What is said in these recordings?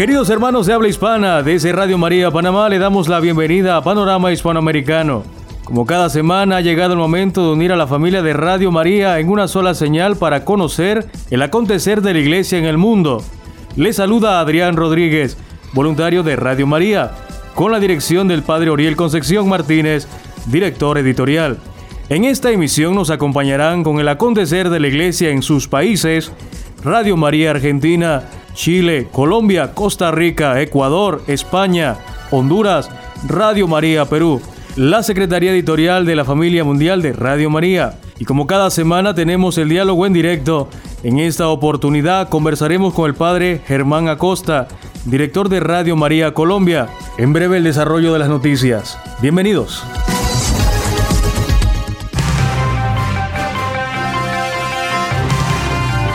Queridos hermanos de habla hispana, desde Radio María Panamá le damos la bienvenida a Panorama Hispanoamericano. Como cada semana ha llegado el momento de unir a la familia de Radio María en una sola señal para conocer el acontecer de la iglesia en el mundo. Le saluda Adrián Rodríguez, voluntario de Radio María, con la dirección del Padre Oriel Concepción Martínez, director editorial. En esta emisión nos acompañarán con el acontecer de la iglesia en sus países, Radio María Argentina, Chile, Colombia, Costa Rica, Ecuador, España, Honduras, Radio María Perú, la Secretaría Editorial de la Familia Mundial de Radio María. Y como cada semana tenemos el diálogo en directo, en esta oportunidad conversaremos con el padre Germán Acosta, director de Radio María Colombia. En breve el desarrollo de las noticias. Bienvenidos.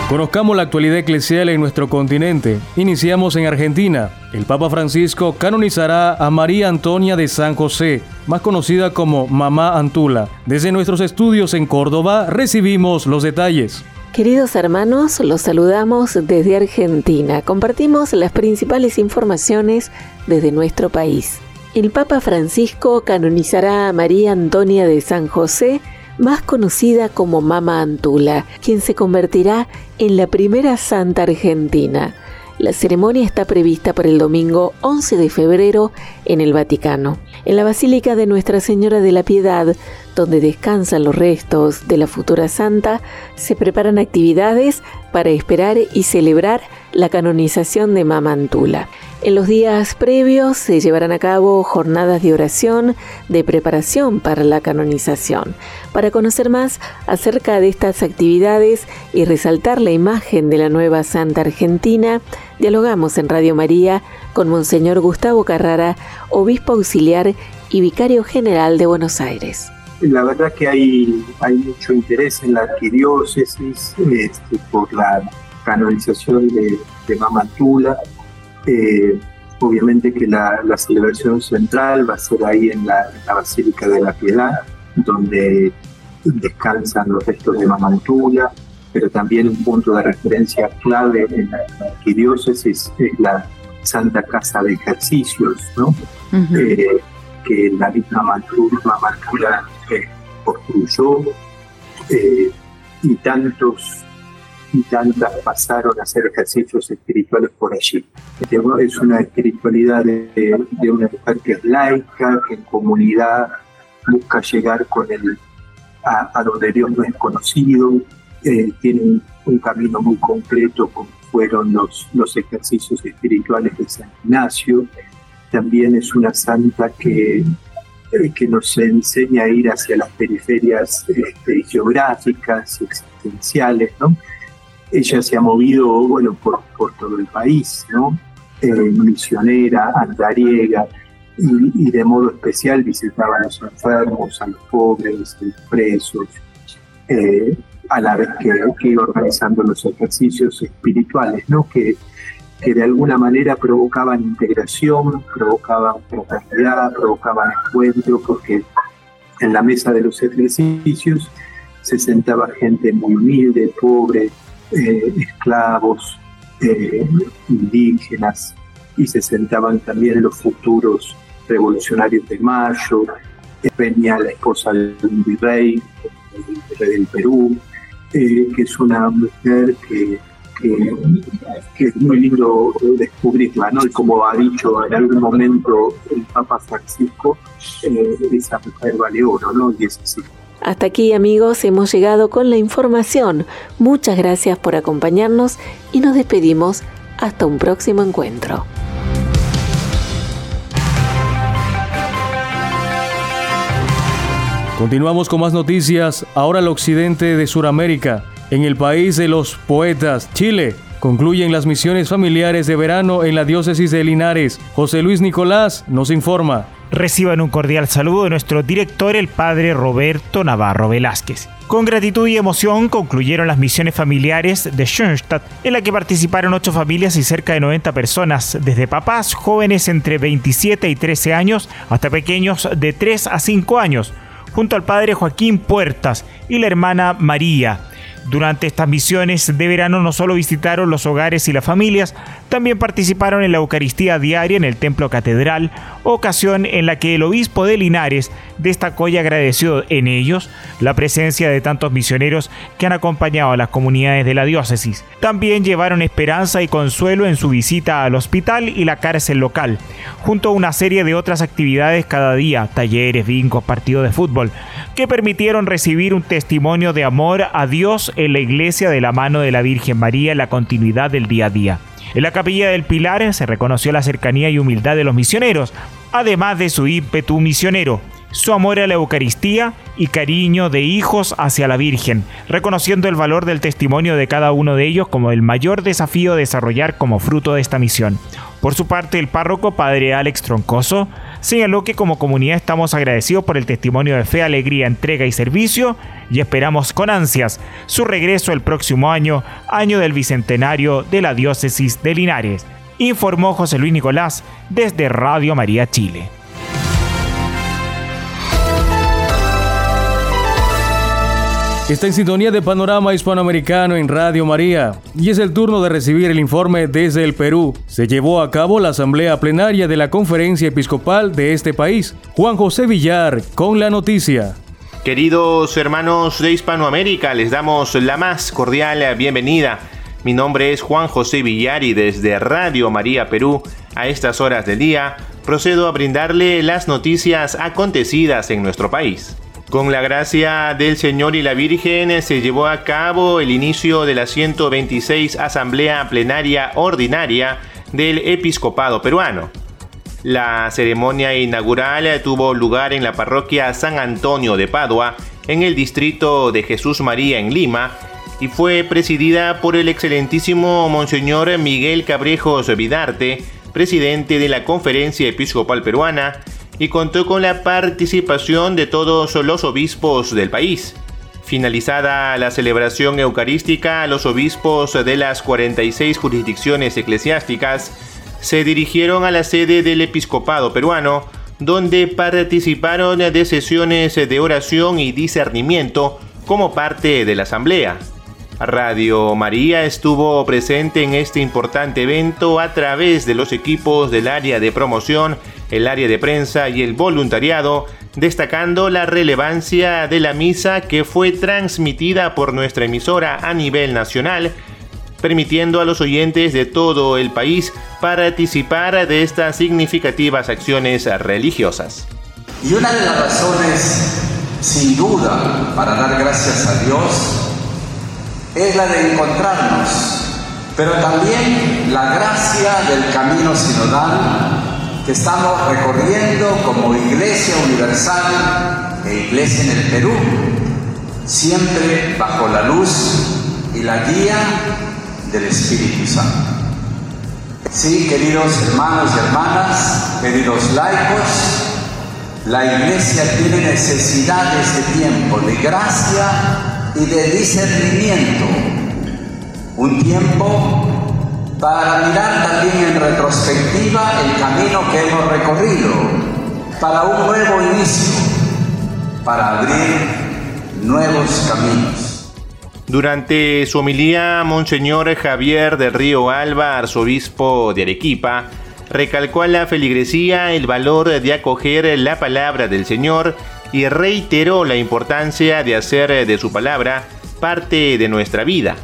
Conozcamos la actualidad eclesial en nuestro continente. Iniciamos en Argentina. El Papa Francisco canonizará a María Antonia de San José, más conocida como Mamá Antula. Desde nuestros estudios en Córdoba recibimos los detalles. Queridos hermanos, los saludamos desde Argentina. Compartimos las principales informaciones desde nuestro país. El Papa Francisco canonizará a María Antonia de San José más conocida como Mama Antula, quien se convertirá en la primera santa argentina. La ceremonia está prevista para el domingo 11 de febrero en el Vaticano. En la Basílica de Nuestra Señora de la Piedad, donde descansan los restos de la futura santa, se preparan actividades para esperar y celebrar la canonización de Mama Antula. En los días previos se llevarán a cabo jornadas de oración de preparación para la canonización. Para conocer más acerca de estas actividades y resaltar la imagen de la nueva Santa Argentina, dialogamos en Radio María con Monseñor Gustavo Carrara, obispo auxiliar y vicario general de Buenos Aires. La verdad que hay, hay mucho interés en la arquidiócesis este, por la canonización de, de Mamantula eh, obviamente que la, celebración central va a ser ahí en la, Basílica de la Piedad, donde descansan los restos de Mamantula, pero también un punto de referencia clave en la arquidiócesis es la Santa Casa de Ejercicios, ¿no? Eh, que la misma Mamantula eh, construyó y tantos y tantas pasaron a hacer ejercicios espirituales por allí. Es una espiritualidad de, una mujer que es laica, que en comunidad busca llegar con el, a, donde Dios no es conocido, eh, tiene un, camino muy concreto como fueron los, los ejercicios espirituales de San Ignacio. También es una santa que, que nos enseña a ir hacia las periferias este, geográficas y existenciales, ¿no? ella se ha movido bueno, por, por todo el país, ¿no? Eh, misionera, andariega, y, de modo especial visitaba a los enfermos, a los pobres, a los presos, eh, a la vez que, que, iba organizando los ejercicios espirituales, ¿no? que, que de alguna manera provocaban integración, provocaban fraternidad, provocaban encuentro, porque en la mesa de los ejercicios se sentaba gente muy humilde, pobre, eh, esclavos, eh, indígenas, y se sentaban también los futuros revolucionarios de Mayo, venía la esposa del virrey, el rey del Perú, eh, que es una mujer que, que, es muy lindo descubrirla, ¿no? Y como ha dicho en algún momento el Papa Francisco, esa mujer vale oro, ¿no? Y es así. Hasta aquí amigos hemos llegado con la información. Muchas gracias por acompañarnos y nos despedimos hasta un próximo encuentro. Continuamos con más noticias. Ahora el occidente de Sudamérica. En el país de los poetas, Chile, concluyen las misiones familiares de verano en la diócesis de Linares. José Luis Nicolás nos informa. Reciban un cordial saludo de nuestro director, el padre Roberto Navarro Velázquez. Con gratitud y emoción concluyeron las misiones familiares de Schoenstatt, en la que participaron ocho familias y cerca de 90 personas, desde papás jóvenes entre 27 y 13 años hasta pequeños de 3 a 5 años, junto al padre Joaquín Puertas y la hermana María. Durante estas misiones de verano no solo visitaron los hogares y las familias, También participaron en la Eucaristía diaria en el Templo Catedral, ocasión en la que el obispo de Linares destacó y agradeció en ellos la presencia de tantos misioneros que han acompañado a las comunidades de la diócesis. También llevaron esperanza y consuelo en su visita al hospital y la cárcel local, junto a una serie de otras actividades cada día, talleres, vincos, partidos de fútbol, que permitieron recibir un testimonio de amor a Dios en la iglesia de la mano de la Virgen María en la continuidad del día a día. En la capilla del Pilar se reconoció la cercanía y humildad de los misioneros, además de su ímpetu misionero, su amor a la Eucaristía y cariño de hijos hacia la Virgen, reconociendo el valor del testimonio de cada uno de ellos como el mayor desafío a desarrollar como fruto de esta misión. Por su parte, el párroco padre Alex Troncoso señaló que como comunidad estamos agradecidos por el testimonio de fe, alegría, entrega y servicio y esperamos con ansias su regreso el próximo año, año del bicentenario de la diócesis de Linares, informó José Luis Nicolás desde Radio María Chile. Está en sintonía de Panorama Hispanoamericano en Radio María y es el turno de recibir el informe desde el Perú. Se llevó a cabo la asamblea plenaria de la Conferencia Episcopal de este país. Juan José Villar con la noticia. Queridos hermanos de Hispanoamérica, les damos la más cordial bienvenida. Mi nombre es Juan José Villar y desde Radio María Perú, a estas horas del día, procedo a brindarle las noticias acontecidas en nuestro país. Con la gracia del Señor y la Virgen se llevó a cabo el inicio de la 126 Asamblea Plenaria Ordinaria del Episcopado Peruano. La ceremonia inaugural tuvo lugar en la parroquia San Antonio de Padua, en el distrito de Jesús María en Lima, y fue presidida por el excelentísimo Monseñor Miguel Cabrejos Vidarte, presidente de la Conferencia Episcopal Peruana, y contó con la participación de todos los obispos del país. Finalizada la celebración eucarística, los obispos de las 46 jurisdicciones eclesiásticas se dirigieron a la sede del episcopado peruano, donde participaron de sesiones de oración y discernimiento como parte de la asamblea. Radio María estuvo presente en este importante evento a través de los equipos del área de promoción, el área de prensa y el voluntariado, destacando la relevancia de la misa que fue transmitida por nuestra emisora a nivel nacional, permitiendo a los oyentes de todo el país participar de estas significativas acciones religiosas. Y una de las razones, sin duda, para dar gracias a Dios, es la de encontrarnos, pero también la gracia del camino sinodal que estamos recorriendo como Iglesia Universal e Iglesia en el Perú, siempre bajo la luz y la guía del Espíritu Santo. Sí, queridos hermanos y hermanas, queridos laicos, la Iglesia tiene necesidad de este tiempo de gracia y de discernimiento. Un tiempo para mirar también en retrospectiva el camino que hemos recorrido, para un nuevo inicio, para abrir nuevos caminos. Durante su homilía, Monseñor Javier del Río Alba, arzobispo de Arequipa, recalcó a la feligresía el valor de acoger la palabra del Señor y reiteró la importancia de hacer de su palabra parte de nuestra vida.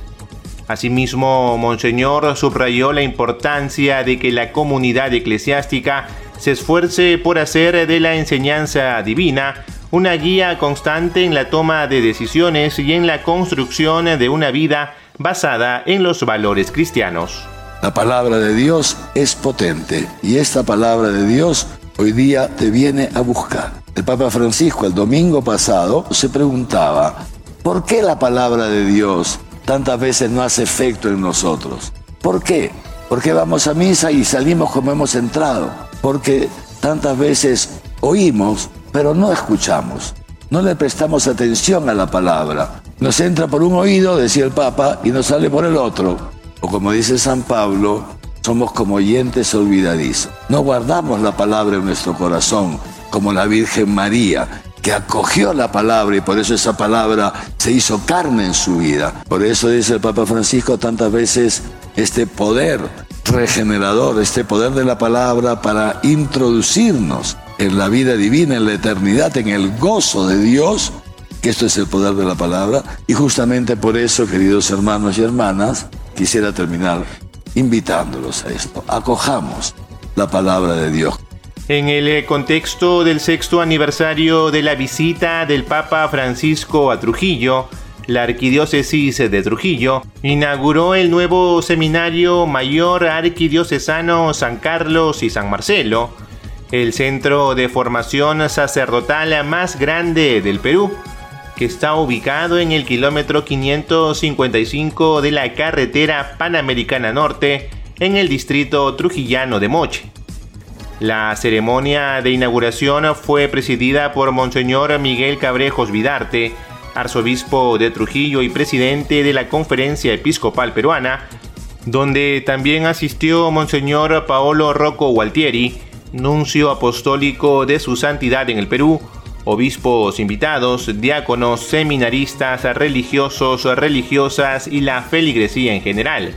Asimismo, Monseñor subrayó la importancia de que la comunidad eclesiástica se esfuerce por hacer de la enseñanza divina una guía constante en la toma de decisiones y en la construcción de una vida basada en los valores cristianos. La palabra de Dios es potente y esta palabra de Dios hoy día te viene a buscar. El Papa Francisco el domingo pasado se preguntaba, ¿por qué la palabra de Dios tantas veces no hace efecto en nosotros? ¿Por qué? Porque vamos a misa y salimos como hemos entrado. Porque tantas veces oímos, pero no escuchamos. No le prestamos atención a la palabra. Nos entra por un oído, decía el Papa, y nos sale por el otro. O como dice San Pablo, somos como oyentes olvidadizos. No guardamos la palabra en nuestro corazón, como la Virgen María, que acogió la palabra y por eso esa palabra se hizo carne en su vida. Por eso dice el Papa Francisco tantas veces este poder regenerador, este poder de la palabra para introducirnos en la vida divina, en la eternidad, en el gozo de Dios, que esto es el poder de la palabra. Y justamente por eso, queridos hermanos y hermanas, quisiera terminar invitándolos a esto. Acojamos la palabra de Dios. En el eh, contexto del sexto aniversario de la visita del Papa Francisco a Trujillo, la Arquidiócesis de Trujillo inauguró el nuevo Seminario Mayor Arquidiocesano San Carlos y San Marcelo, el centro de formación sacerdotal más grande del Perú, que está ubicado en el kilómetro 555 de la carretera Panamericana Norte, en el distrito trujillano de Moche. La ceremonia de inauguración fue presidida por Monseñor Miguel Cabrejos Vidarte, arzobispo de Trujillo y presidente de la Conferencia Episcopal Peruana, donde también asistió Monseñor Paolo Rocco Gualtieri, nuncio apostólico de su santidad en el Perú, obispos invitados, diáconos, seminaristas, religiosos, religiosas y la feligresía en general.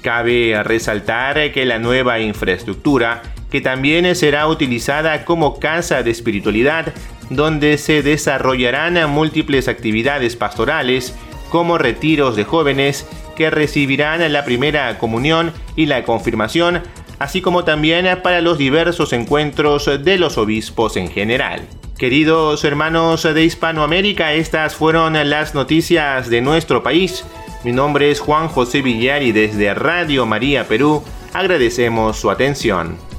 Cabe resaltar que la nueva infraestructura, que también será utilizada como casa de espiritualidad, donde se desarrollarán múltiples actividades pastorales, como retiros de jóvenes que recibirán la primera comunión y la confirmación, así como también para los diversos encuentros de los obispos en general. Queridos hermanos de Hispanoamérica, estas fueron las noticias de nuestro país. Mi nombre es Juan José Villar y desde Radio María Perú agradecemos su atención.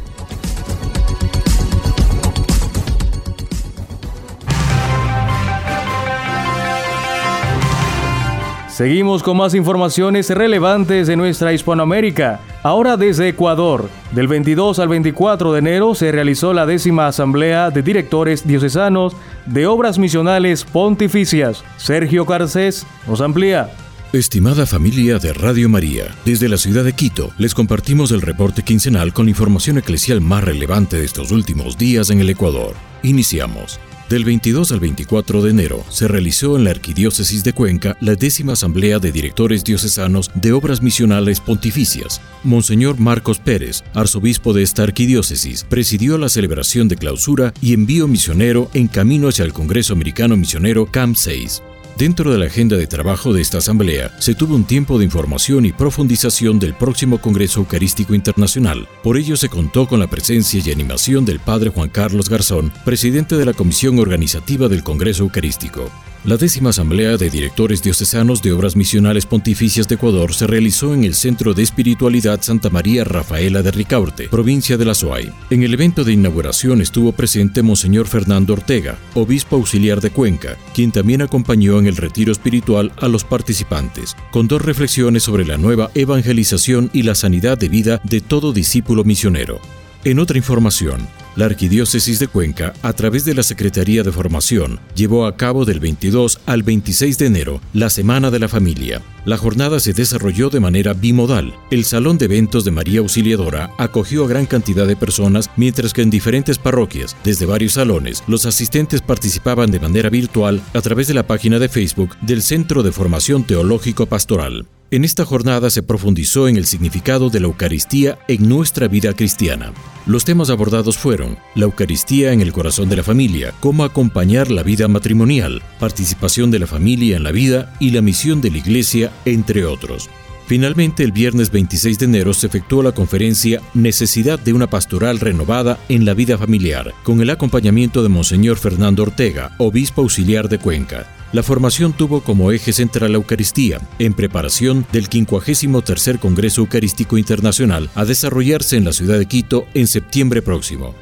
Seguimos con más informaciones relevantes de nuestra Hispanoamérica. Ahora desde Ecuador, del 22 al 24 de enero se realizó la décima Asamblea de Directores Diocesanos de Obras Misionales Pontificias. Sergio Carcés nos amplía. Estimada familia de Radio María, desde la ciudad de Quito les compartimos el reporte quincenal con la información eclesial más relevante de estos últimos días en el Ecuador. Iniciamos. Del 22 al 24 de enero se realizó en la Arquidiócesis de Cuenca la décima Asamblea de Directores Diocesanos de Obras Misionales Pontificias. Monseñor Marcos Pérez, arzobispo de esta arquidiócesis, presidió la celebración de clausura y envío misionero en camino hacia el Congreso Americano Misionero CAMP 6. Dentro de la agenda de trabajo de esta asamblea se tuvo un tiempo de información y profundización del próximo Congreso Eucarístico Internacional. Por ello se contó con la presencia y animación del Padre Juan Carlos Garzón, presidente de la Comisión Organizativa del Congreso Eucarístico. La décima Asamblea de Directores Diocesanos de Obras Misionales Pontificias de Ecuador se realizó en el Centro de Espiritualidad Santa María Rafaela de Ricaurte, provincia de La Suay. En el evento de inauguración estuvo presente Monseñor Fernando Ortega, obispo auxiliar de Cuenca, quien también acompañó en el retiro espiritual a los participantes, con dos reflexiones sobre la nueva evangelización y la sanidad de vida de todo discípulo misionero. En otra información, la Arquidiócesis de Cuenca, a través de la Secretaría de Formación, llevó a cabo del 22 al 26 de enero la Semana de la Familia. La jornada se desarrolló de manera bimodal. El Salón de Eventos de María Auxiliadora acogió a gran cantidad de personas, mientras que en diferentes parroquias, desde varios salones, los asistentes participaban de manera virtual a través de la página de Facebook del Centro de Formación Teológico Pastoral. En esta jornada se profundizó en el significado de la Eucaristía en nuestra vida cristiana. Los temas abordados fueron la Eucaristía en el corazón de la familia, cómo acompañar la vida matrimonial, participación de la familia en la vida y la misión de la Iglesia, entre otros. Finalmente, el viernes 26 de enero se efectuó la conferencia Necesidad de una pastoral renovada en la vida familiar, con el acompañamiento de Monseñor Fernando Ortega, obispo auxiliar de Cuenca. La formación tuvo como eje central la Eucaristía, en preparación del 53 Congreso Eucarístico Internacional a desarrollarse en la ciudad de Quito en septiembre próximo.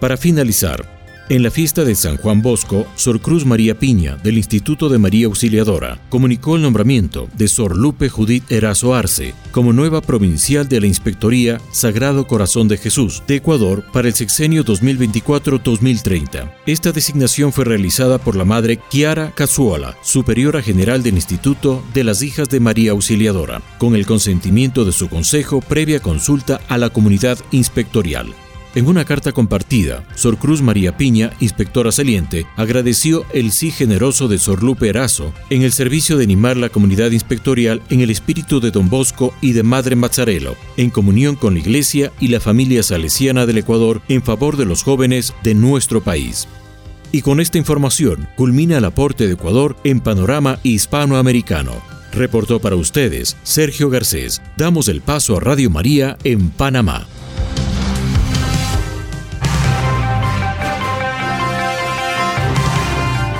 Para finalizar, en la fiesta de San Juan Bosco, Sor Cruz María Piña, del Instituto de María Auxiliadora, comunicó el nombramiento de Sor Lupe Judith Erazo Arce como nueva provincial de la Inspectoría Sagrado Corazón de Jesús de Ecuador para el sexenio 2024-2030. Esta designación fue realizada por la madre Chiara Cazuola, superiora general del Instituto de las Hijas de María Auxiliadora, con el consentimiento de su consejo previa consulta a la comunidad inspectorial. En una carta compartida, Sor Cruz María Piña, inspectora saliente, agradeció el sí generoso de Sor Lupe Erazo en el servicio de animar la comunidad inspectorial en el espíritu de Don Bosco y de Madre Mazzarello, en comunión con la Iglesia y la familia salesiana del Ecuador en favor de los jóvenes de nuestro país. Y con esta información culmina el aporte de Ecuador en panorama hispanoamericano. Reportó para ustedes Sergio Garcés. Damos el paso a Radio María en Panamá.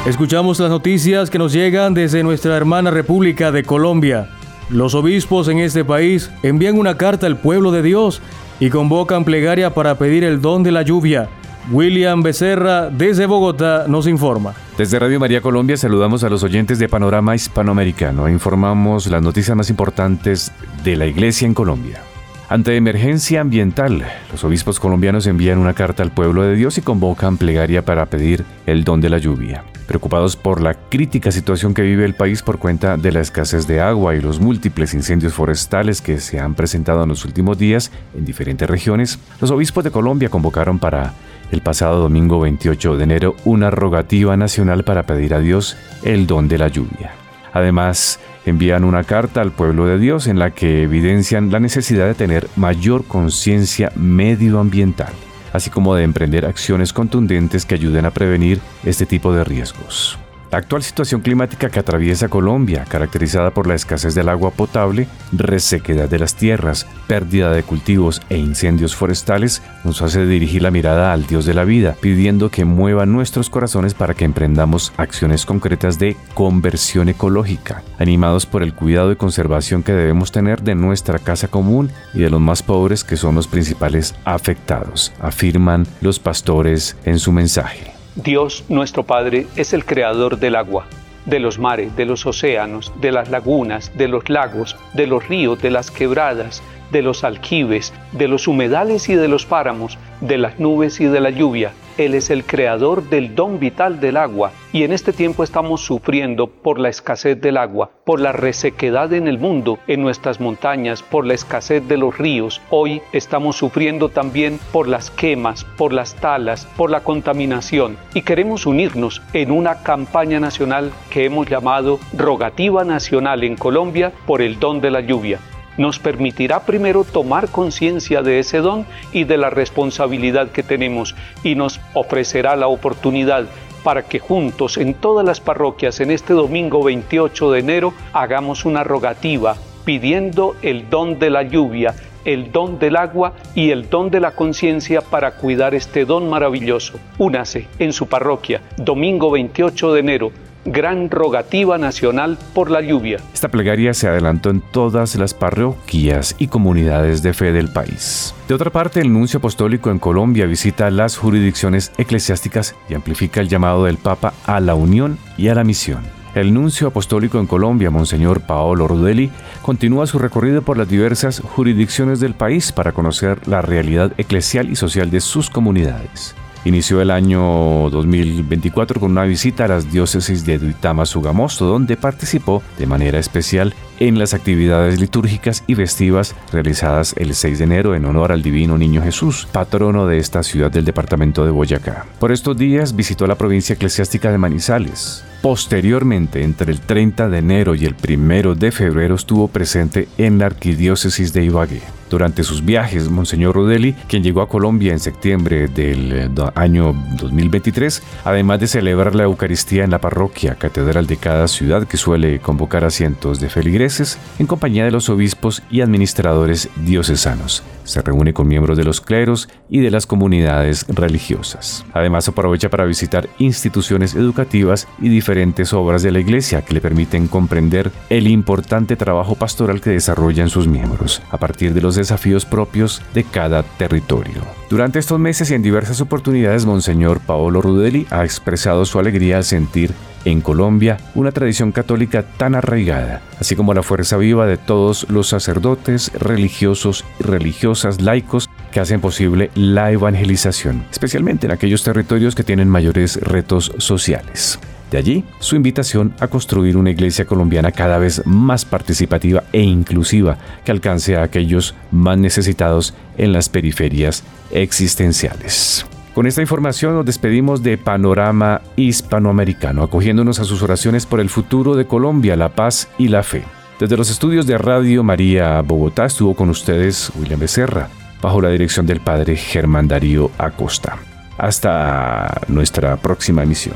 Escuchamos las noticias que nos llegan desde nuestra hermana República de Colombia. Los obispos en este país envían una carta al pueblo de Dios y convocan plegaria para pedir el don de la lluvia. William Becerra, desde Bogotá, nos informa. Desde Radio María Colombia saludamos a los oyentes de Panorama Hispanoamericano. Informamos las noticias más importantes de la Iglesia en Colombia. Ante emergencia ambiental, los obispos colombianos envían una carta al pueblo de Dios y convocan plegaria para pedir el don de la lluvia. Preocupados por la crítica situación que vive el país por cuenta de la escasez de agua y los múltiples incendios forestales que se han presentado en los últimos días en diferentes regiones, los obispos de Colombia convocaron para el pasado domingo 28 de enero una rogativa nacional para pedir a Dios el don de la lluvia. Además, envían una carta al pueblo de Dios en la que evidencian la necesidad de tener mayor conciencia medioambiental, así como de emprender acciones contundentes que ayuden a prevenir este tipo de riesgos. La actual situación climática que atraviesa Colombia, caracterizada por la escasez del agua potable, resequedad de las tierras, pérdida de cultivos e incendios forestales, nos hace dirigir la mirada al Dios de la vida, pidiendo que mueva nuestros corazones para que emprendamos acciones concretas de conversión ecológica, animados por el cuidado y conservación que debemos tener de nuestra casa común y de los más pobres que son los principales afectados, afirman los pastores en su mensaje. Dios nuestro Padre es el creador del agua, de los mares, de los océanos, de las lagunas, de los lagos, de los ríos, de las quebradas, de los aljibes, de los humedales y de los páramos, de las nubes y de la lluvia. Él es el creador del don vital del agua y en este tiempo estamos sufriendo por la escasez del agua, por la resequedad en el mundo, en nuestras montañas, por la escasez de los ríos. Hoy estamos sufriendo también por las quemas, por las talas, por la contaminación y queremos unirnos en una campaña nacional que hemos llamado Rogativa Nacional en Colombia por el don de la lluvia nos permitirá primero tomar conciencia de ese don y de la responsabilidad que tenemos y nos ofrecerá la oportunidad para que juntos en todas las parroquias en este domingo 28 de enero hagamos una rogativa pidiendo el don de la lluvia, el don del agua y el don de la conciencia para cuidar este don maravilloso. Únase en su parroquia, domingo 28 de enero, gran rogativa nacional por la lluvia. Esta plegaria se adelantó en todas las parroquias y comunidades de fe del país. De otra parte, el nuncio apostólico en Colombia visita las jurisdicciones eclesiásticas y amplifica el llamado del Papa a la unión y a la misión. El nuncio apostólico en Colombia, Monseñor Paolo Rudeli, continúa su recorrido por las diversas jurisdicciones del país para conocer la realidad eclesial y social de sus comunidades. Inició el año 2024 con una visita a las diócesis de Duitama Sugamosto, donde participó de manera especial en las actividades litúrgicas y festivas realizadas el 6 de enero en honor al Divino Niño Jesús, patrono de esta ciudad del departamento de Boyacá. Por estos días visitó la provincia eclesiástica de Manizales. Posteriormente, entre el 30 de enero y el 1 de febrero, estuvo presente en la arquidiócesis de Ibagué. Durante sus viajes, Monseñor Rodeli, quien llegó a Colombia en septiembre del eh, año 2023, además de celebrar la Eucaristía en la parroquia catedral de cada ciudad que suele convocar a cientos de feligreses, en compañía de los obispos y administradores diocesanos. Se reúne con miembros de los cleros y de las comunidades religiosas. Además aprovecha para visitar instituciones educativas y diferentes obras de la iglesia que le permiten comprender el importante trabajo pastoral que desarrollan sus miembros, a partir de los desafíos propios de cada territorio. Durante estos meses y en diversas oportunidades, Monseñor Paolo Rudeli ha expresado su alegría al sentir en Colombia una tradición católica tan arraigada, así como la fuerza viva de todos los sacerdotes, religiosos y religiosas laicos que hacen posible la evangelización, especialmente en aquellos territorios que tienen mayores retos sociales. Allí su invitación a construir una iglesia colombiana cada vez más participativa e inclusiva que alcance a aquellos más necesitados en las periferias existenciales. Con esta información nos despedimos de Panorama Hispanoamericano, acogiéndonos a sus oraciones por el futuro de Colombia, la paz y la fe. Desde los estudios de Radio María Bogotá estuvo con ustedes William Becerra, bajo la dirección del padre Germán Darío Acosta. Hasta nuestra próxima emisión.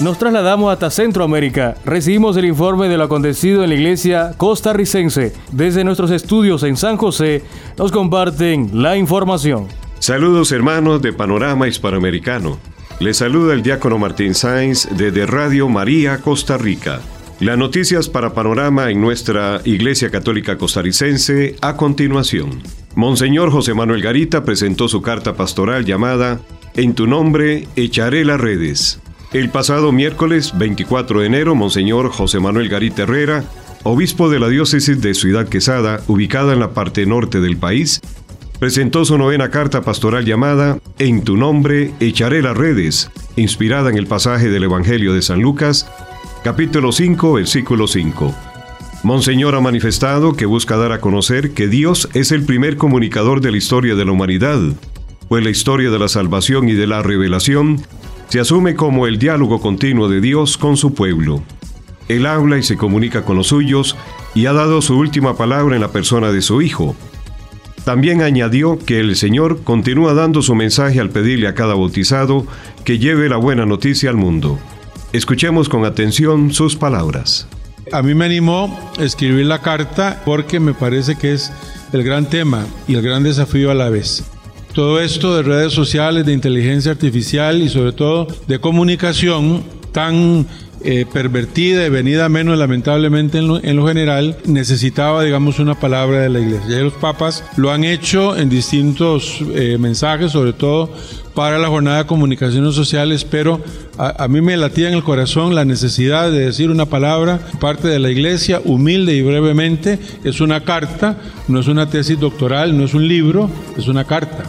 Nos trasladamos hasta Centroamérica. Recibimos el informe de lo acontecido en la iglesia costarricense. Desde nuestros estudios en San José nos comparten la información. Saludos hermanos de Panorama Hispanoamericano. Les saluda el diácono Martín Sáenz desde Radio María Costa Rica. Las noticias para Panorama en nuestra Iglesia Católica Costarricense a continuación. Monseñor José Manuel Garita presentó su carta pastoral llamada En tu nombre echaré las redes el pasado miércoles 24 de enero, Monseñor José Manuel Garita Herrera, obispo de la diócesis de Ciudad Quesada, ubicada en la parte norte del país, presentó su novena carta pastoral llamada En tu nombre echaré las redes, inspirada en el pasaje del Evangelio de San Lucas, capítulo 5, versículo 5. Monseñor ha manifestado que busca dar a conocer que Dios es el primer comunicador de la historia de la humanidad, pues la historia de la salvación y de la revelación se asume como el diálogo continuo de Dios con su pueblo. Él habla y se comunica con los suyos y ha dado su última palabra en la persona de su Hijo. También añadió que el Señor continúa dando su mensaje al pedirle a cada bautizado que lleve la buena noticia al mundo. Escuchemos con atención sus palabras. A mí me animó escribir la carta porque me parece que es el gran tema y el gran desafío a la vez. Todo esto de redes sociales, de inteligencia artificial y sobre todo de comunicación tan eh, pervertida y venida menos lamentablemente en lo, general, necesitaba, digamos, una palabra de la iglesia. Y los papas lo han hecho en distintos eh, mensajes, sobre todo para la jornada de comunicaciones sociales, pero a, a, mí me latía en el corazón la necesidad de decir una palabra, parte de la iglesia, humilde y brevemente, es una carta, no es una tesis doctoral, no es un libro, es una carta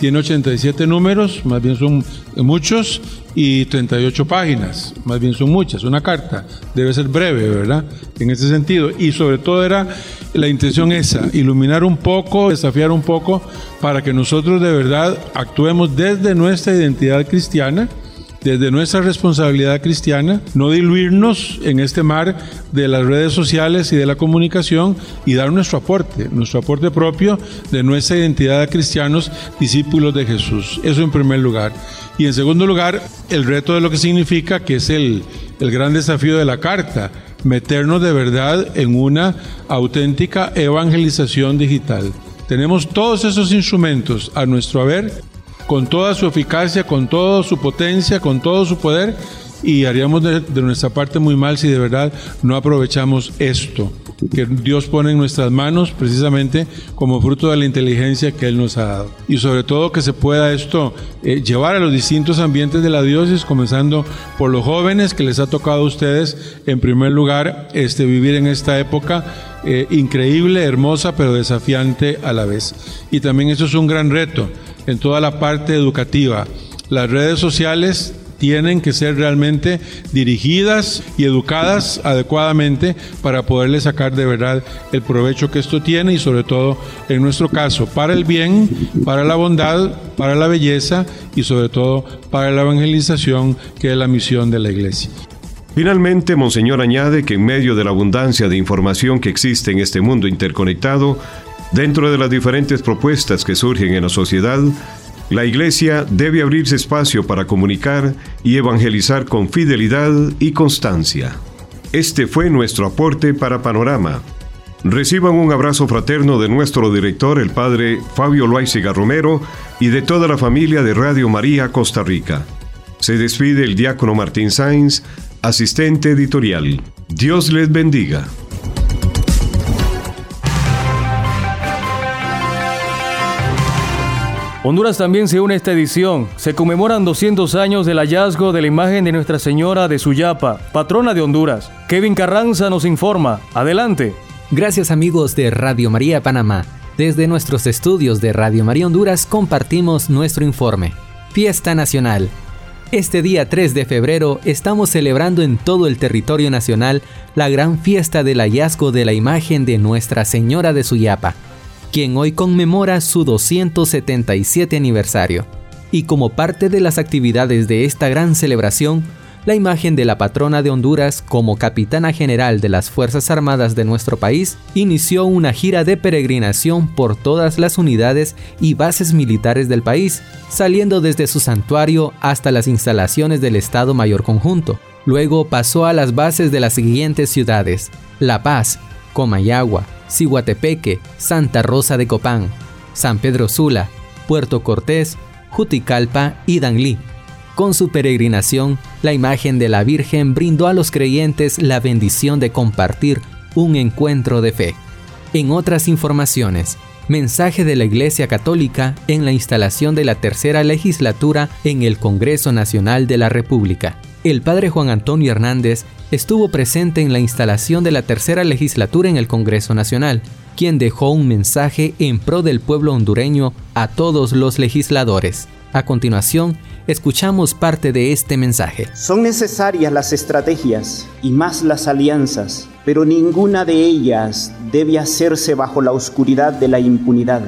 tiene 87 números, más bien son muchos, y 38 páginas, más bien son muchas. Una carta debe ser breve, ¿verdad? En ese sentido. Y sobre todo era la intención esa, iluminar un poco, desafiar un poco, para que nosotros de verdad actuemos desde nuestra identidad cristiana desde nuestra responsabilidad cristiana, no diluirnos en este mar de las redes sociales y de la comunicación y dar nuestro aporte, nuestro aporte propio de nuestra identidad de cristianos, discípulos de Jesús. Eso en primer lugar. Y en segundo lugar, el reto de lo que significa, que es el, el gran desafío de la carta, meternos de verdad en una auténtica evangelización digital. Tenemos todos esos instrumentos a nuestro haber con toda su eficacia, con toda su potencia, con todo su poder, y haríamos de, nuestra parte muy mal si de verdad no aprovechamos esto que Dios pone en nuestras manos precisamente como fruto de la inteligencia que Él nos ha dado. Y sobre todo que se pueda esto eh, llevar a los distintos ambientes de la diócesis, comenzando por los jóvenes que les ha tocado a ustedes, en primer lugar, este, vivir en esta época eh, increíble, hermosa, pero desafiante a la vez. Y también eso es un gran reto en toda la parte educativa. Las redes sociales tienen que ser realmente dirigidas y educadas adecuadamente para poderle sacar de verdad el provecho que esto tiene y sobre todo en nuestro caso para el bien, para la bondad, para la belleza y sobre todo para la evangelización que es la misión de la iglesia. Finalmente, Monseñor añade que en medio de la abundancia de información que existe en este mundo interconectado, Dentro de las diferentes propuestas que surgen en la sociedad, la Iglesia debe abrirse espacio para comunicar y evangelizar con fidelidad y constancia. Este fue nuestro aporte para Panorama. Reciban un abrazo fraterno de nuestro director, el padre Fabio Loaiziga Romero, y de toda la familia de Radio María Costa Rica. Se despide el diácono Martín Sainz, asistente editorial. Dios les bendiga. Honduras también se une a esta edición. Se conmemoran 200 años del hallazgo de la imagen de Nuestra Señora de Suyapa, patrona de Honduras. Kevin Carranza nos informa. Adelante. Gracias amigos de Radio María Panamá. Desde nuestros estudios de Radio María Honduras compartimos nuestro informe. Fiesta Nacional. Este día 3 de febrero estamos celebrando en todo el territorio nacional la gran fiesta del hallazgo de la imagen de Nuestra Señora de Suyapa, quien hoy conmemora su 277 aniversario. Y como parte de las actividades de esta gran celebración, la imagen de la patrona de Honduras como capitana general de las Fuerzas Armadas de nuestro país inició una gira de peregrinación por todas las unidades y bases militares del país, saliendo desde su santuario hasta las instalaciones del Estado Mayor Conjunto. Luego pasó a las bases de las siguientes ciudades: La Paz, Comayagua, Ciguatepeque, Santa Rosa de Copán, San Pedro Sula, Puerto Cortés, Juticalpa y Danlí. Con su peregrinación, la imagen de la Virgen brindó a los creyentes la bendición de compartir un encuentro de fe. En otras informaciones, mensaje de la Iglesia Católica en la instalación de la tercera legislatura en el Congreso Nacional de la República. El padre Juan Antonio Hernández estuvo presente en la instalación de la tercera legislatura en el Congreso Nacional, quien dejó un mensaje en pro del pueblo hondureño a todos los legisladores. A continuación, escuchamos parte de este mensaje. Son necesarias las estrategias y más las alianzas, pero ninguna de ellas debe hacerse bajo la oscuridad de la impunidad,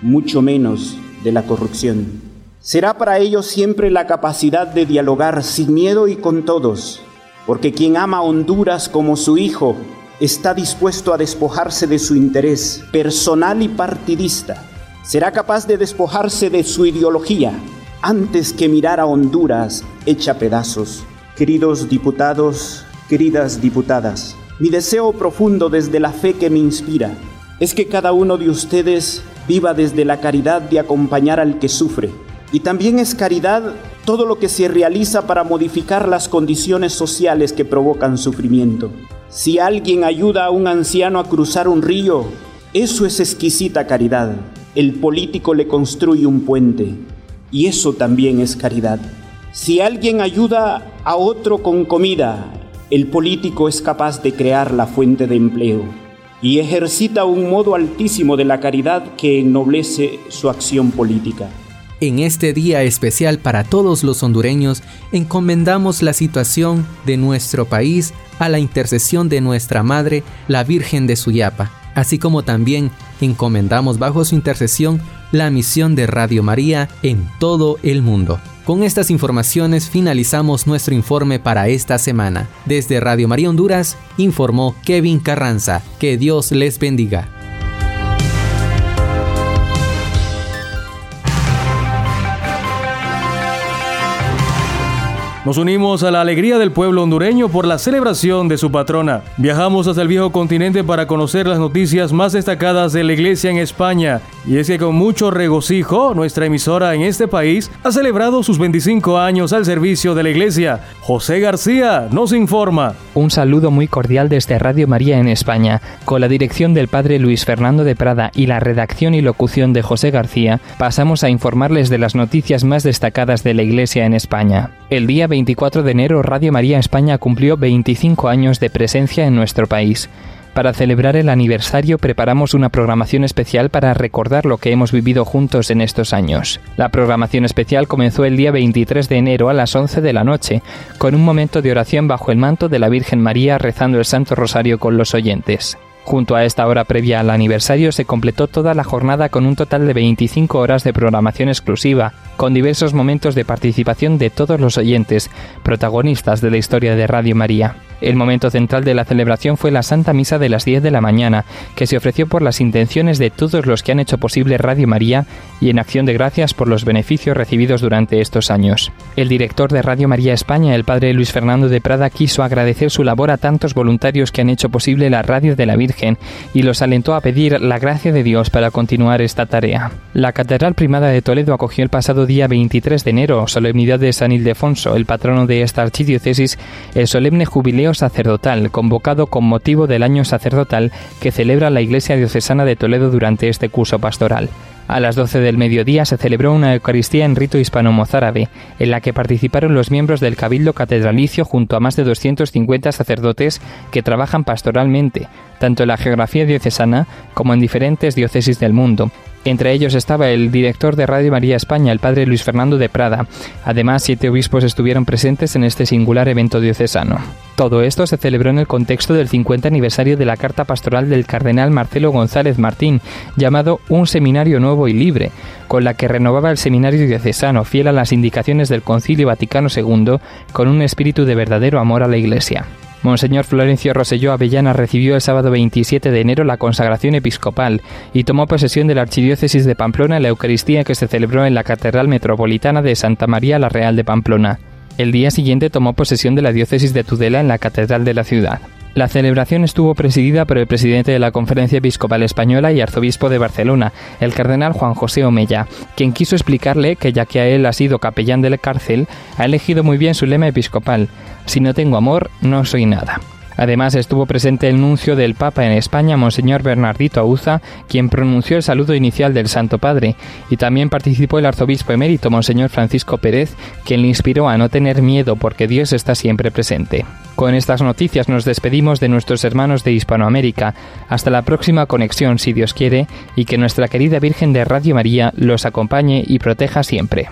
mucho menos de la corrupción. Será para ellos siempre la capacidad de dialogar sin miedo y con todos, porque quien ama a Honduras como su hijo está dispuesto a despojarse de su interés personal y partidista. Será capaz de despojarse de su ideología antes que mirar a Honduras hecha pedazos. Queridos diputados, queridas diputadas, mi deseo profundo desde la fe que me inspira es que cada uno de ustedes viva desde la caridad de acompañar al que sufre. Y también es caridad todo lo que se realiza para modificar las condiciones sociales que provocan sufrimiento. Si alguien ayuda a un anciano a cruzar un río, eso es exquisita caridad. El político le construye un puente y eso también es caridad. Si alguien ayuda a otro con comida, el político es capaz de crear la fuente de empleo y ejercita un modo altísimo de la caridad que ennoblece su acción política. En este día especial para todos los hondureños, encomendamos la situación de nuestro país a la intercesión de nuestra Madre, la Virgen de Suyapa, así como también encomendamos bajo su intercesión la misión de Radio María en todo el mundo. Con estas informaciones finalizamos nuestro informe para esta semana. Desde Radio María Honduras, informó Kevin Carranza. Que Dios les bendiga. Nos unimos a la alegría del pueblo hondureño por la celebración de su patrona. Viajamos hasta el viejo continente para conocer las noticias más destacadas de la iglesia en España. Y es que con mucho regocijo, nuestra emisora en este país ha celebrado sus 25 años al servicio de la iglesia. José García nos informa. Un saludo muy cordial desde Radio María en España. Con la dirección del padre Luis Fernando de Prada y la redacción y locución de José García, pasamos a informarles de las noticias más destacadas de la iglesia en España. El día 24 de enero Radio María España cumplió 25 años de presencia en nuestro país. Para celebrar el aniversario preparamos una programación especial para recordar lo que hemos vivido juntos en estos años. La programación especial comenzó el día 23 de enero a las 11 de la noche, con un momento de oración bajo el manto de la Virgen María rezando el Santo Rosario con los oyentes. Junto a esta hora previa al aniversario se completó toda la jornada con un total de 25 horas de programación exclusiva, con diversos momentos de participación de todos los oyentes, protagonistas de la historia de Radio María. El momento central de la celebración fue la Santa Misa de las 10 de la mañana, que se ofreció por las intenciones de todos los que han hecho posible Radio María y en acción de gracias por los beneficios recibidos durante estos años. El director de Radio María España, el padre Luis Fernando de Prada, quiso agradecer su labor a tantos voluntarios que han hecho posible la radio de la Virgen y los alentó a pedir la gracia de Dios para continuar esta tarea. La Catedral Primada de Toledo acogió el pasado día 23 de enero, solemnidad de San Ildefonso, el patrono de esta archidiócesis, el solemne jubileo sacerdotal, convocado con motivo del año sacerdotal que celebra la Iglesia Diocesana de Toledo durante este curso pastoral. A las 12 del mediodía se celebró una Eucaristía en rito hispano-mozárabe, en la que participaron los miembros del Cabildo Catedralicio junto a más de 250 sacerdotes que trabajan pastoralmente, tanto en la geografía diocesana como en diferentes diócesis del mundo, entre ellos estaba el director de Radio María España, el padre Luis Fernando de Prada. Además, siete obispos estuvieron presentes en este singular evento diocesano. Todo esto se celebró en el contexto del 50 aniversario de la carta pastoral del cardenal Marcelo González Martín, llamado Un Seminario Nuevo y Libre, con la que renovaba el seminario diocesano, fiel a las indicaciones del Concilio Vaticano II, con un espíritu de verdadero amor a la Iglesia. Monseñor Florencio Roselló Avellana recibió el sábado 27 de enero la consagración episcopal y tomó posesión de la Archidiócesis de Pamplona en la Eucaristía que se celebró en la Catedral Metropolitana de Santa María la Real de Pamplona. El día siguiente tomó posesión de la Diócesis de Tudela en la Catedral de la ciudad. La celebración estuvo presidida por el presidente de la Conferencia Episcopal Española y arzobispo de Barcelona, el cardenal Juan José Omella, quien quiso explicarle que ya que a él ha sido capellán de la cárcel, ha elegido muy bien su lema episcopal, si no tengo amor, no soy nada. Además estuvo presente el nuncio del Papa en España, Monseñor Bernardito Auza, quien pronunció el saludo inicial del Santo Padre, y también participó el arzobispo emérito, Monseñor Francisco Pérez, quien le inspiró a no tener miedo porque Dios está siempre presente. Con estas noticias nos despedimos de nuestros hermanos de Hispanoamérica. Hasta la próxima conexión, si Dios quiere, y que nuestra querida Virgen de Radio María los acompañe y proteja siempre.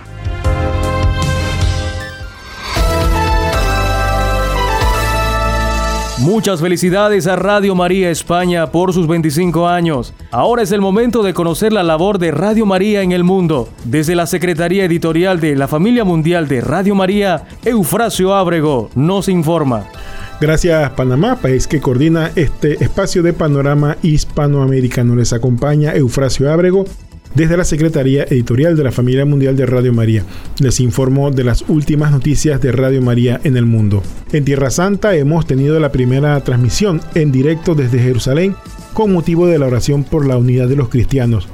Muchas felicidades a Radio María España por sus 25 años. Ahora es el momento de conocer la labor de Radio María en el mundo. Desde la Secretaría Editorial de la Familia Mundial de Radio María, Eufrasio Ábrego nos informa. Gracias Panamá, país que coordina este espacio de panorama hispanoamericano. Les acompaña Eufrasio Ábrego desde la Secretaría Editorial de la Familia Mundial de Radio María. Les informo de las últimas noticias de Radio María en el mundo. En Tierra Santa hemos tenido la primera transmisión en directo desde Jerusalén con motivo de la oración por la unidad de los cristianos.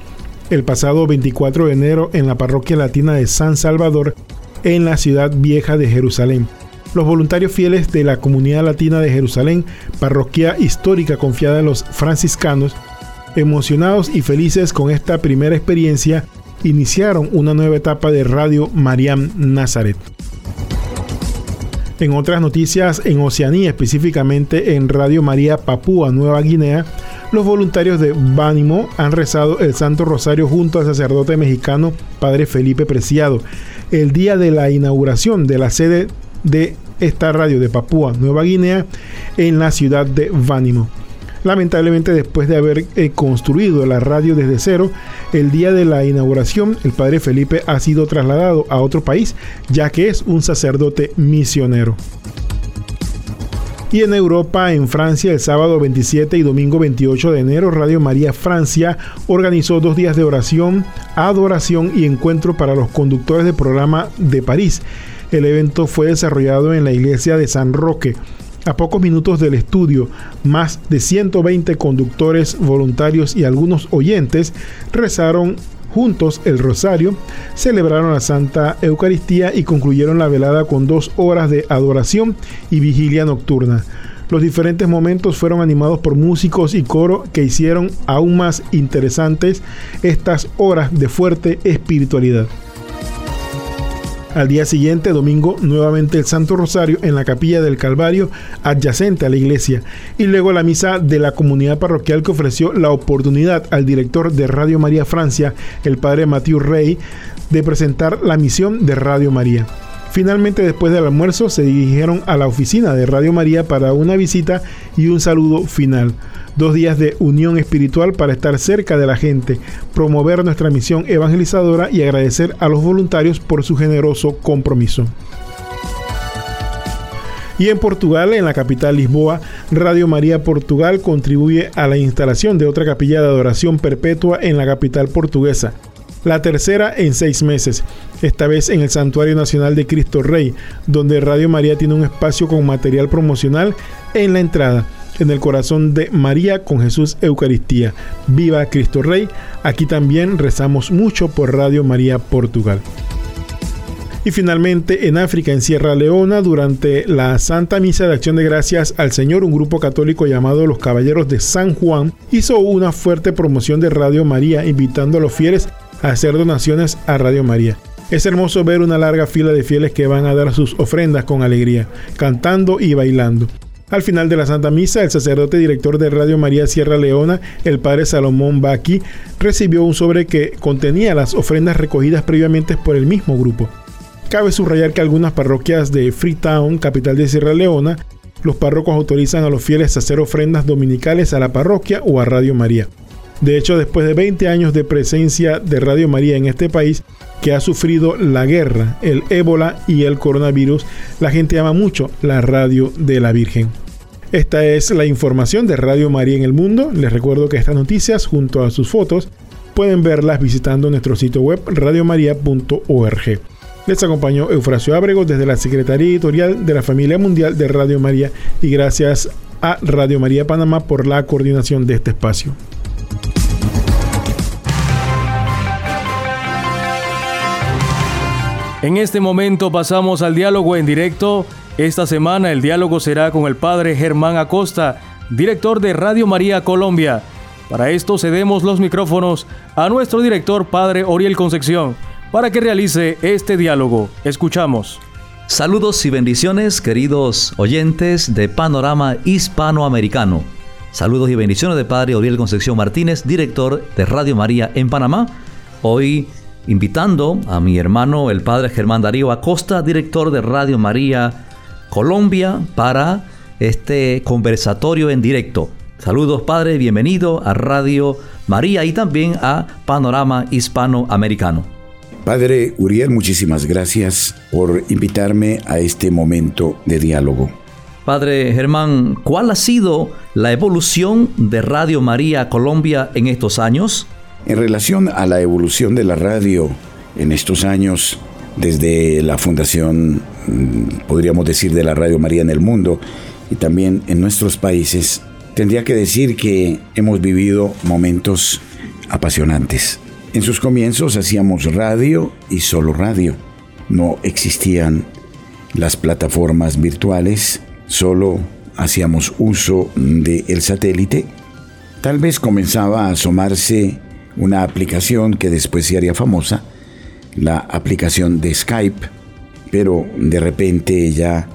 El pasado 24 de enero en la parroquia latina de San Salvador, en la ciudad vieja de Jerusalén. Los voluntarios fieles de la comunidad latina de Jerusalén, parroquia histórica confiada a los franciscanos, Emocionados y felices con esta primera experiencia, iniciaron una nueva etapa de Radio Mariam Nazaret. En otras noticias, en Oceanía, específicamente en Radio María Papúa Nueva Guinea, los voluntarios de Bánimo han rezado el Santo Rosario junto al sacerdote mexicano Padre Felipe Preciado, el día de la inauguración de la sede de esta radio de Papúa Nueva Guinea en la ciudad de Bánimo. Lamentablemente, después de haber eh, construido la radio desde cero, el día de la inauguración, el padre Felipe ha sido trasladado a otro país, ya que es un sacerdote misionero. Y en Europa, en Francia, el sábado 27 y domingo 28 de enero, Radio María Francia organizó dos días de oración, adoración y encuentro para los conductores de programa de París. El evento fue desarrollado en la iglesia de San Roque. A pocos minutos del estudio, más de 120 conductores voluntarios y algunos oyentes rezaron juntos el rosario, celebraron la Santa Eucaristía y concluyeron la velada con dos horas de adoración y vigilia nocturna. Los diferentes momentos fueron animados por músicos y coro que hicieron aún más interesantes estas horas de fuerte espiritualidad. Al día siguiente, domingo, nuevamente el Santo Rosario en la capilla del Calvario adyacente a la iglesia y luego la misa de la comunidad parroquial que ofreció la oportunidad al director de Radio María Francia, el padre Mathieu Rey, de presentar la misión de Radio María. Finalmente, después del almuerzo, se dirigieron a la oficina de Radio María para una visita y un saludo final dos días de unión espiritual para estar cerca de la gente, promover nuestra misión evangelizadora y agradecer a los voluntarios por su generoso compromiso. Y en Portugal, en la capital Lisboa, Radio María Portugal contribuye a la instalación de otra capilla de adoración perpetua en la capital portuguesa. La tercera en seis meses, esta vez en el Santuario Nacional de Cristo Rey, donde Radio María tiene un espacio con material promocional en la entrada en el corazón de María con Jesús Eucaristía. Viva Cristo Rey. Aquí también rezamos mucho por Radio María Portugal. Y finalmente en África, en Sierra Leona, durante la Santa Misa de Acción de Gracias al Señor, un grupo católico llamado los Caballeros de San Juan hizo una fuerte promoción de Radio María, invitando a los fieles a hacer donaciones a Radio María. Es hermoso ver una larga fila de fieles que van a dar sus ofrendas con alegría, cantando y bailando. Al final de la Santa Misa, el sacerdote director de Radio María Sierra Leona, el padre Salomón Baki, recibió un sobre que contenía las ofrendas recogidas previamente por el mismo grupo. Cabe subrayar que algunas parroquias de Freetown, capital de Sierra Leona, los párrocos autorizan a los fieles a hacer ofrendas dominicales a la parroquia o a Radio María. De hecho, después de 20 años de presencia de Radio María en este país, que ha sufrido la guerra, el ébola y el coronavirus, la gente ama mucho la radio de la Virgen. Esta es la información de Radio María en el mundo. Les recuerdo que estas noticias, junto a sus fotos, pueden verlas visitando nuestro sitio web radiomaria.org. Les acompañó Eufrasio Ábrego desde la Secretaría Editorial de la Familia Mundial de Radio María y gracias a Radio María Panamá por la coordinación de este espacio. En este momento pasamos al diálogo en directo. Esta semana el diálogo será con el padre Germán Acosta, director de Radio María Colombia. Para esto cedemos los micrófonos a nuestro director, padre Oriel Concepción para que realice este diálogo. Escuchamos. Saludos y bendiciones, queridos oyentes de Panorama Hispanoamericano. Saludos y bendiciones de Padre Oriel Concepción Martínez, director de Radio María en Panamá. Hoy invitando a mi hermano, el Padre Germán Darío Acosta, director de Radio María Colombia, para este conversatorio en directo. Saludos, Padre, bienvenido a Radio María y también a Panorama Hispanoamericano. Padre Uriel, muchísimas gracias por invitarme a este momento de diálogo. Padre Germán, ¿cuál ha sido la evolución de Radio María Colombia en estos años? En relación a la evolución de la radio en estos años, desde la fundación, mm, podríamos decir, de la Radio María en el mundo y también en nuestros países, tendría que decir que hemos vivido momentos apasionantes. En sus comienzos hacíamos radio y solo radio. No existían las plataformas virtuales, solo hacíamos uso del satélite. Tal vez comenzaba a asomarse una aplicación que después se haría famosa, la aplicación de Skype, pero de repente ya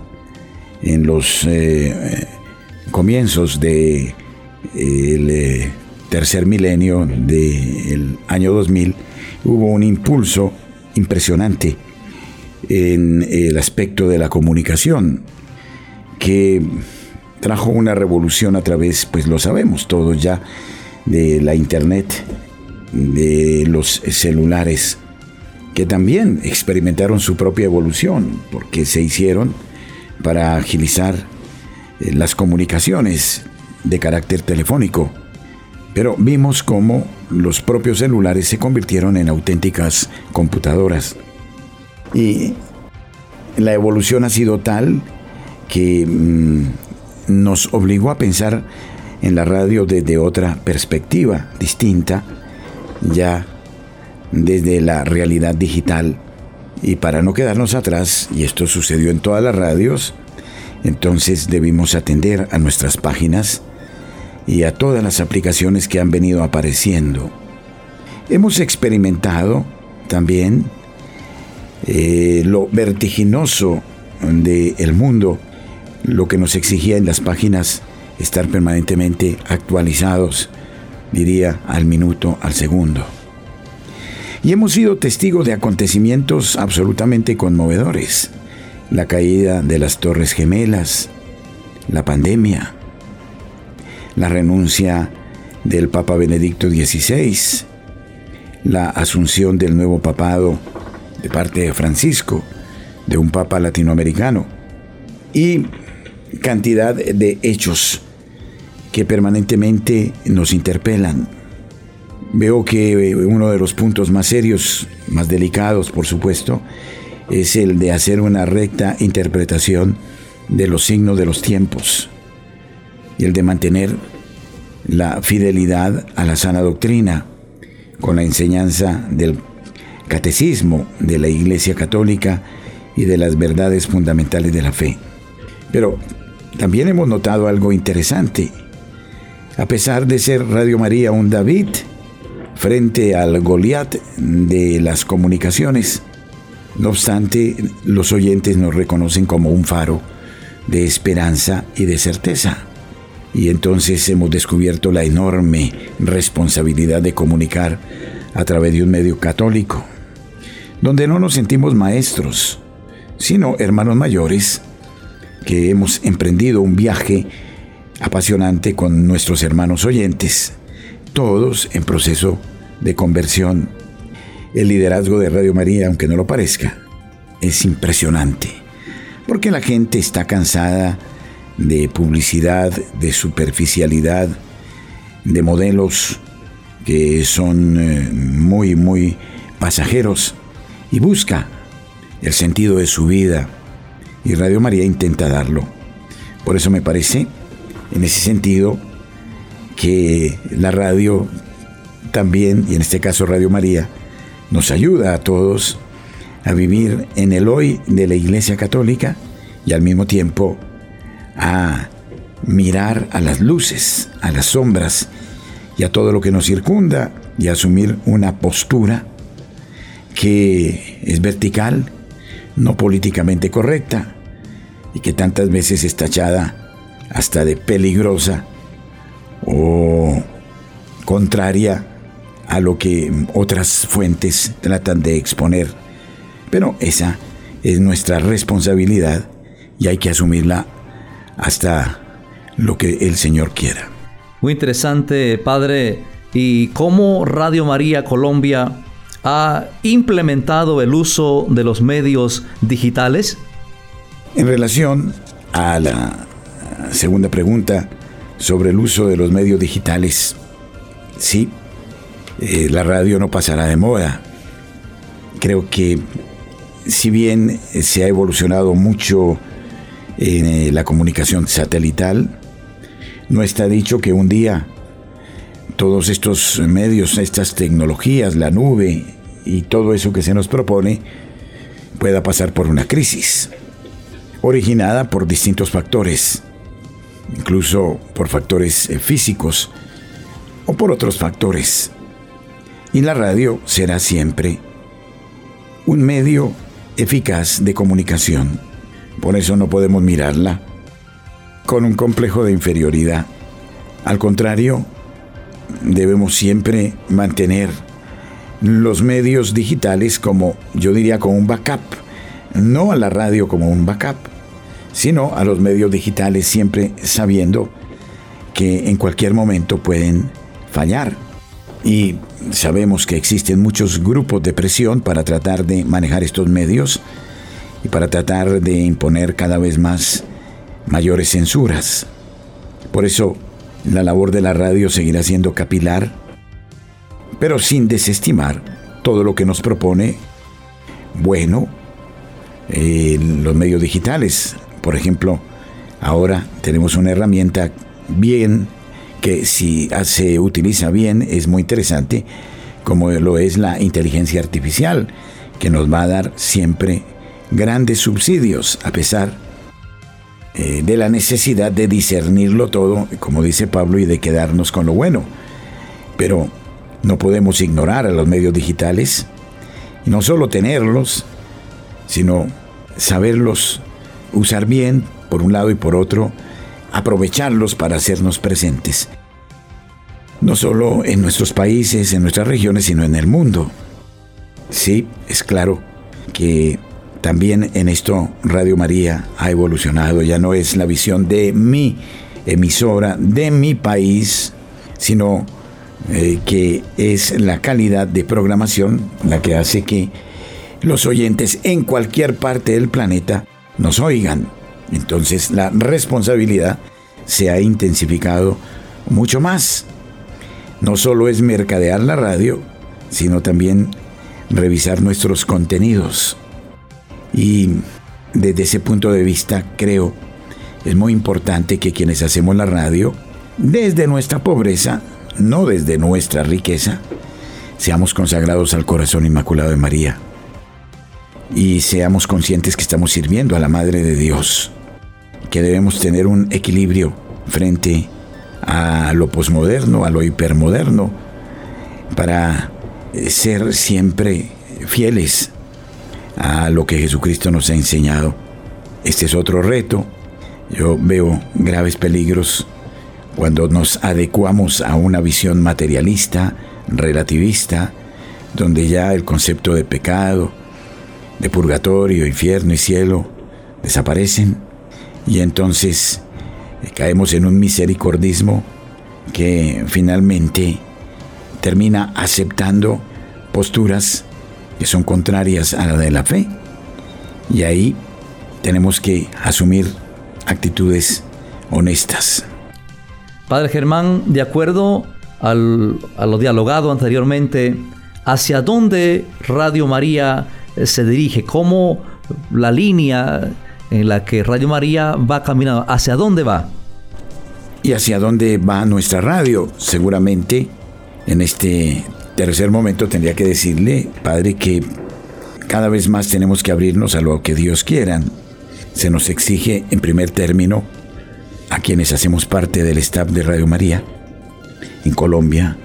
en los eh, comienzos de eh, tercer milenio del año 2000, hubo un impulso impresionante en el aspecto de la comunicación que trajo una revolución a través, pues lo sabemos todos ya, de la internet, de los celulares, que también experimentaron su propia evolución, porque se hicieron para agilizar eh, las comunicaciones de carácter telefónico pero vimos cómo los propios celulares se convirtieron en auténticas computadoras. Y la evolución ha sido tal que mm, nos obligó a pensar en la radio desde otra perspectiva distinta, ya desde la realidad digital. Y para no quedarnos atrás, y esto sucedió en todas las radios, entonces debimos atender a nuestras páginas y a todas las aplicaciones que han venido apareciendo. Hemos experimentado también eh, lo vertiginoso del mundo, lo que nos exigía en las páginas estar permanentemente actualizados, diría al minuto, al segundo. Y hemos sido testigos de acontecimientos absolutamente conmovedores. La caída de las Torres Gemelas, la pandemia, la renuncia del Papa Benedicto XVI, la asunción del nuevo papado de parte de Francisco, de un papa latinoamericano, y cantidad de hechos que permanentemente nos interpelan. Veo que uno de los puntos más serios, más delicados, por supuesto, es el de hacer una recta interpretación de los signos de los tiempos y el de mantener la fidelidad a la sana doctrina con la enseñanza del catecismo de la Iglesia Católica y de las verdades fundamentales de la fe. Pero también hemos notado algo interesante. A pesar de ser Radio María un David, frente al Goliat de las comunicaciones. No obstante, los oyentes nos reconocen como un faro de esperanza y de certeza. Y entonces hemos descubierto la enorme responsabilidad de comunicar a través de un medio católico, donde no nos sentimos maestros, sino hermanos mayores que hemos emprendido un viaje apasionante con nuestros hermanos oyentes, todos en proceso de conversión. El liderazgo de Radio María, aunque no lo parezca, es impresionante, porque la gente está cansada de publicidad, de superficialidad, de modelos que son eh, muy, muy pasajeros y busca el sentido de su vida. Y Radio María intenta darlo. Por eso me parece, en ese sentido, que la radio también, y en este caso Radio María, nos ayuda a todos a vivir en el hoy de la Iglesia Católica y al mismo tiempo a mirar a las luces, a las sombras y a todo lo que nos circunda y asumir una postura que es vertical, no políticamente correcta y que tantas veces es tachada hasta de peligrosa o contraria a lo que otras fuentes tratan de exponer. Pero esa es nuestra responsabilidad y hay que asumirla hasta lo que el Señor quiera. Muy interesante, Padre. ¿Y cómo Radio María Colombia ha implementado el uso de los medios digitales? En relación a la segunda pregunta sobre el uso de los medios digitales, sí, eh, la radio no pasará de moda. Creo que si bien se ha evolucionado mucho en eh, la comunicación satelital, no está dicho que un día todos estos medios, estas tecnologías, la nube y todo eso que se nos propone pueda pasar por una crisis, originada por distintos factores, incluso por factores eh, físicos o por otros factores. Y la radio será siempre un medio eficaz de comunicación. Por eso no podemos mirarla con un complejo de inferioridad. Al contrario, debemos siempre mantener los medios digitales como, yo diría, como un backup. No a la radio como un backup, sino a los medios digitales siempre sabiendo que en cualquier momento pueden fallar. Y sabemos que existen muchos grupos de presión para tratar de manejar estos medios y para tratar de imponer cada vez más mayores censuras. Por eso la labor de la radio seguirá siendo capilar, pero sin desestimar todo lo que nos propone bueno eh, los medios digitales. Por ejemplo, ahora tenemos una herramienta bien que si se utiliza bien es muy interesante, como lo es la inteligencia artificial, que nos va a dar siempre grandes subsidios, a pesar eh, de la necesidad de discernirlo todo, como dice Pablo, y de quedarnos con lo bueno. Pero no podemos ignorar a los medios digitales, no solo tenerlos, sino saberlos usar bien, por un lado y por otro, aprovecharlos para hacernos presentes. No solo en nuestros países, en nuestras regiones, sino en el mundo. Sí, es claro que también en esto Radio María ha evolucionado, ya no es la visión de mi emisora, de mi país, sino eh, que es la calidad de programación la que hace que los oyentes en cualquier parte del planeta nos oigan. Entonces la responsabilidad se ha intensificado mucho más. No solo es mercadear la radio, sino también revisar nuestros contenidos. Y desde ese punto de vista creo es muy importante que quienes hacemos la radio, desde nuestra pobreza, no desde nuestra riqueza, seamos consagrados al corazón inmaculado de María y seamos conscientes que estamos sirviendo a la Madre de Dios que debemos tener un equilibrio frente a lo posmoderno, a lo hipermoderno, para eh, ser siempre fieles a lo que Jesucristo nos ha enseñado. Este es otro reto. Yo veo graves peligros cuando nos adecuamos a una visión materialista, relativista, donde ya el concepto de pecado, de purgatorio, infierno y cielo desaparecen y entonces eh, caemos en un misericordismo que finalmente termina aceptando posturas que son contrarias a la de la fe. Y ahí tenemos que asumir actitudes honestas. Padre Germán, de acuerdo a lo dialogado anteriormente, ¿hacia dónde Radio María se dirige? ¿Cómo la línea en la que Radio María va caminando? ¿Hacia dónde va? ¿Y hacia dónde va nuestra radio? Seguramente en este tercer momento tendría que decirle, Padre, que cada vez más tenemos que abrirnos a lo que Dios quiera. Se nos exige, en primer término, a quienes hacemos parte del staff de Radio María en Colombia,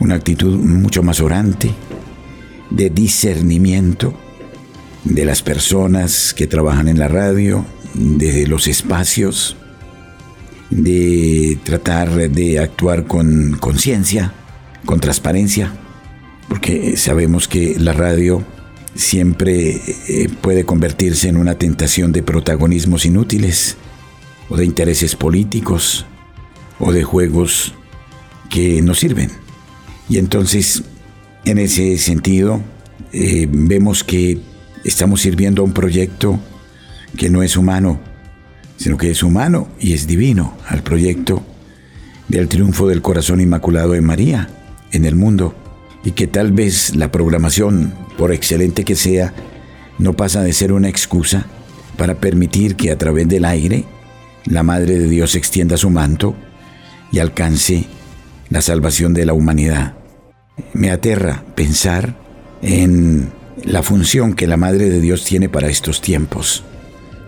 una actitud mucho más orante, de discernimiento de las personas que trabajan en la radio, de los espacios, de tratar de actuar con conciencia, con transparencia, porque sabemos que la radio siempre eh, puede convertirse en una tentación de protagonismos inútiles, o de intereses políticos, o de juegos que no sirven. Y entonces, en ese sentido, eh, vemos que estamos sirviendo a un proyecto que no es humano, sino que es humano y es divino, al proyecto del triunfo del corazón inmaculado de María en el mundo, y que tal vez la programación, por excelente que sea, no pasa de ser una excusa para permitir que a través del aire la Madre de Dios extienda su manto y alcance la salvación de la humanidad. Me aterra pensar en la función que la Madre de Dios tiene para estos tiempos,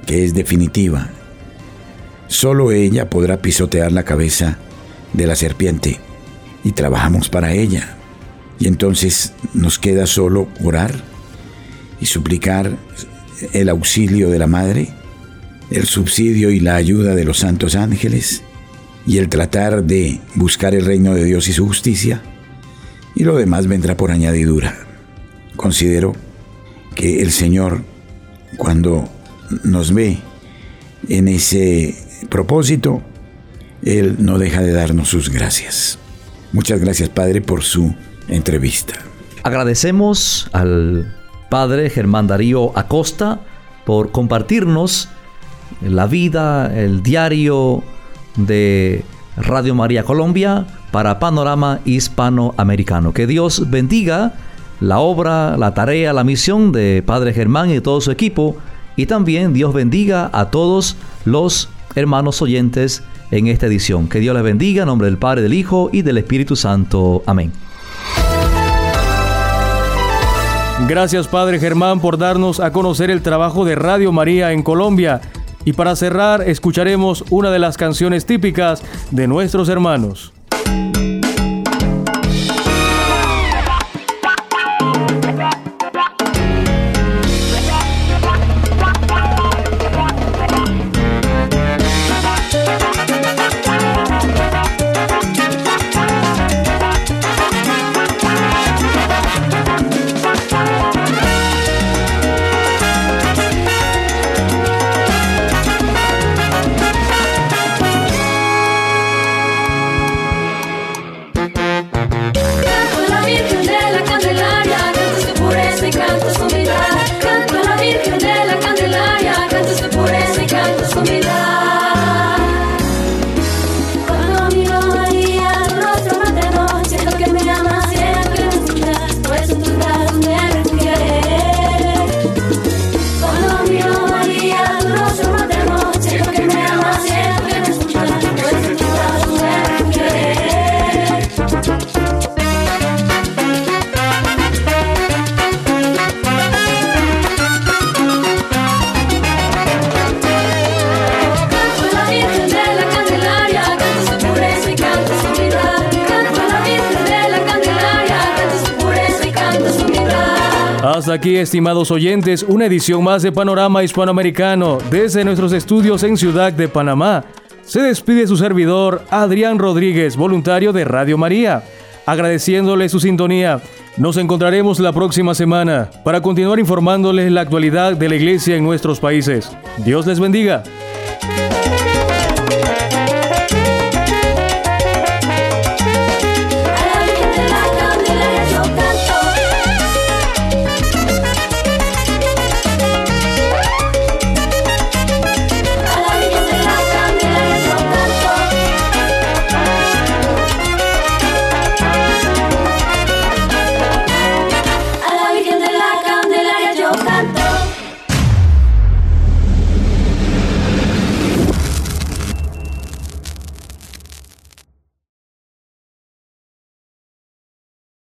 que es definitiva. Solo ella podrá pisotear la cabeza de la serpiente y trabajamos para ella. Y entonces nos queda solo orar y suplicar el auxilio de la Madre, el subsidio y la ayuda de los santos ángeles y el tratar de buscar el reino de Dios y su justicia, y lo demás vendrá por añadidura. Considero que el Señor, cuando nos ve en ese propósito, Él no deja de darnos sus gracias. Muchas gracias, Padre, por su entrevista. Agradecemos al Padre Germán Darío Acosta por compartirnos la vida, el diario de Radio María Colombia para Panorama Hispanoamericano. Que Dios bendiga la obra, la tarea, la misión de Padre Germán y todo su equipo. Y también Dios bendiga a todos los hermanos oyentes en esta edición. Que Dios les bendiga en nombre del Padre, del Hijo y del Espíritu Santo. Amén. Gracias Padre Germán por darnos a conocer el trabajo de Radio María en Colombia. Y para cerrar, escucharemos una de las canciones típicas de nuestros hermanos. Aquí, estimados oyentes, una edición más de Panorama Hispanoamericano desde nuestros estudios en Ciudad de Panamá. Se despide su servidor, Adrián Rodríguez, voluntario de Radio María, agradeciéndole su sintonía. Nos encontraremos la próxima semana para continuar informándoles la actualidad de la Iglesia en nuestros países. Dios les bendiga.